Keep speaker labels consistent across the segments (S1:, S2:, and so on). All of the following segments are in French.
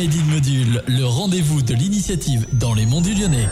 S1: Made in Module, le rendez-vous de l'initiative dans les monts du Lyonnais.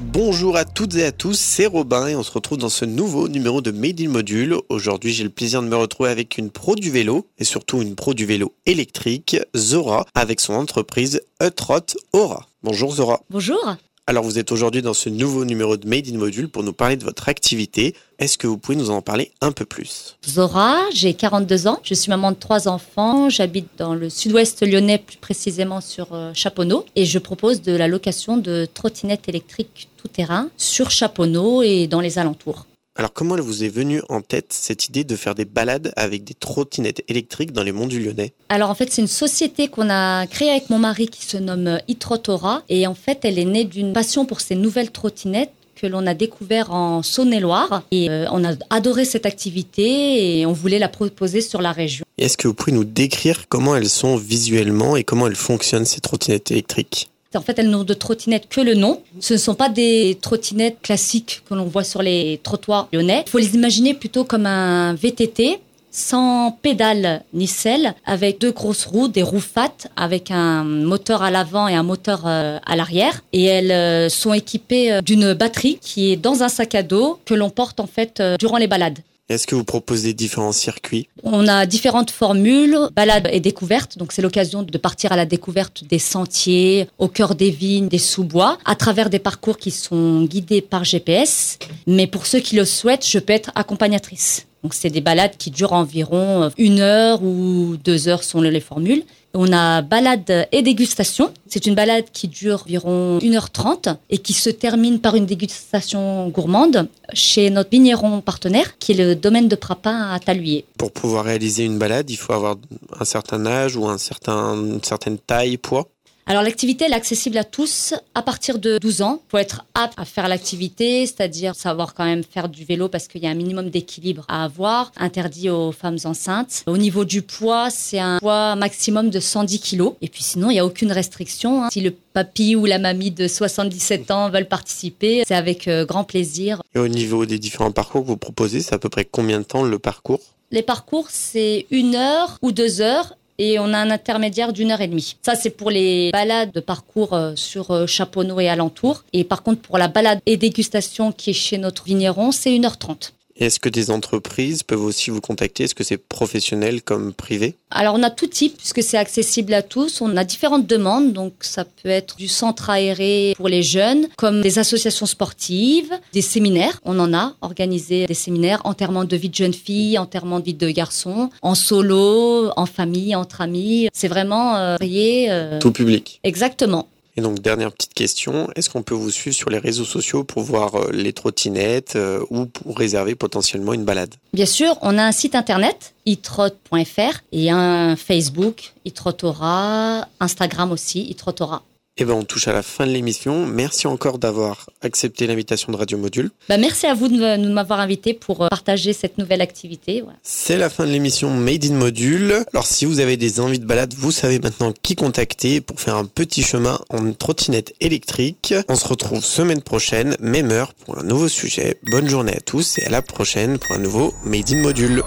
S2: Bonjour à toutes et à tous, c'est Robin et on se retrouve dans ce nouveau numéro de Made in Module. Aujourd'hui, j'ai le plaisir de me retrouver avec une pro du vélo et surtout une pro du vélo électrique, Zora, avec son entreprise Utrot Aura. Bonjour Zora.
S3: Bonjour.
S2: Alors vous êtes aujourd'hui dans ce nouveau numéro de Made in Module pour nous parler de votre activité. Est-ce que vous pouvez nous en parler un peu plus?
S3: Zora, j'ai 42 ans, je suis maman de trois enfants, j'habite dans le sud-ouest lyonnais, plus précisément sur euh, Chaponneau, et je propose de la location de trottinettes électriques tout-terrain sur Chaponneau et dans les alentours.
S2: Alors comment elle vous est venue en tête cette idée de faire des balades avec des trottinettes électriques dans les monts du Lyonnais?
S3: Alors en fait c'est une société qu'on a créée avec mon mari qui se nomme Itrotora. Et en fait elle est née d'une passion pour ces nouvelles trottinettes que l'on a découvert en Saône-et-Loire. Et euh, on a adoré cette activité et on voulait la proposer sur la région.
S2: Est-ce que vous pouvez nous décrire comment elles sont visuellement et comment elles fonctionnent ces trottinettes électriques?
S3: En fait, elles n'ont de trottinettes que le nom. Ce ne sont pas des trottinettes classiques que l'on voit sur les trottoirs lyonnais. Il faut les imaginer plutôt comme un VTT sans pédales ni selle, avec deux grosses roues, des roues fat, avec un moteur à l'avant et un moteur euh, à l'arrière. Et elles euh, sont équipées euh, d'une batterie qui est dans un sac à dos que l'on porte en fait durant les balades.
S2: Est-ce que vous proposez différents circuits?
S3: On a différentes formules, balade et découverte. Donc c'est l'occasion de partir à la découverte des sentiers, au cœur des vignes, des sous-bois, à travers des parcours qui sont guidés par GPS. Mais pour ceux qui le souhaitent, je peux être accompagnatrice. Donc c'est des balades qui durent environ une heure ou deux heures sont les formules. On a balade et dégustation. C'est une balade qui dure environ 1h30 et qui se termine par une dégustation gourmande chez notre vigneron partenaire qui est le domaine de Prapin à Taluyer.
S2: Pour pouvoir réaliser une balade, il faut avoir un certain âge ou un certain, une certaine taille, poids
S3: alors l'activité est accessible à tous à partir de 12 ans. Il faut être apte à faire l'activité, c'est-à-dire savoir quand même faire du vélo parce qu'il y a un minimum d'équilibre à avoir, interdit aux femmes enceintes. Au niveau du poids, c'est un poids maximum de 110 kg. Et puis sinon, il n'y a aucune restriction. Hein. Si le papy ou la mamie de 77 ans veulent participer, c'est avec euh, grand plaisir.
S2: Et au niveau des différents parcours que vous proposez, c'est à peu près combien de temps le parcours?
S3: Les parcours, c'est une heure ou deux heures et on a un intermédiaire d'une heure et demie. Ça, c'est pour les balades de parcours euh, sur euh, Chaponneau et alentour. Et par contre, pour la balade et dégustation qui est chez notre vigneron, c'est 1h30.
S2: Est-ce que des entreprises peuvent aussi vous contacter? Est-ce que c'est professionnel comme privé?
S3: Alors on a tout type puisque c'est accessible à tous. On a différentes demandes, donc ça peut être du centre aéré pour les jeunes, comme des associations sportives, des séminaires. On en a organisé des séminaires, enterrement de vie de jeune fille, enterrement de vie de garçon, en solo, en famille, entre amis. C'est vraiment euh,
S2: euh, Tout public.
S3: Exactement.
S2: Et donc, dernière petite question, est-ce qu'on peut vous suivre sur les réseaux sociaux pour voir euh, les trottinettes euh, ou pour réserver potentiellement une balade?
S3: Bien sûr, on a un site internet, itrot.fr, et un Facebook, itrotora, Instagram aussi, itrotora.
S2: Eh ben, on touche à la fin de l'émission. Merci encore d'avoir accepté l'invitation de Radio Module.
S3: Bah, merci à vous de m'avoir invité pour euh, partager cette nouvelle activité.
S2: C'est la fin de l'émission Made in Module. Alors, si vous avez des envies de balade, vous savez maintenant qui contacter pour faire un petit chemin en trottinette électrique. On se retrouve semaine prochaine, même heure, pour un nouveau sujet. Bonne journée à tous et à la prochaine pour un nouveau Made in Module.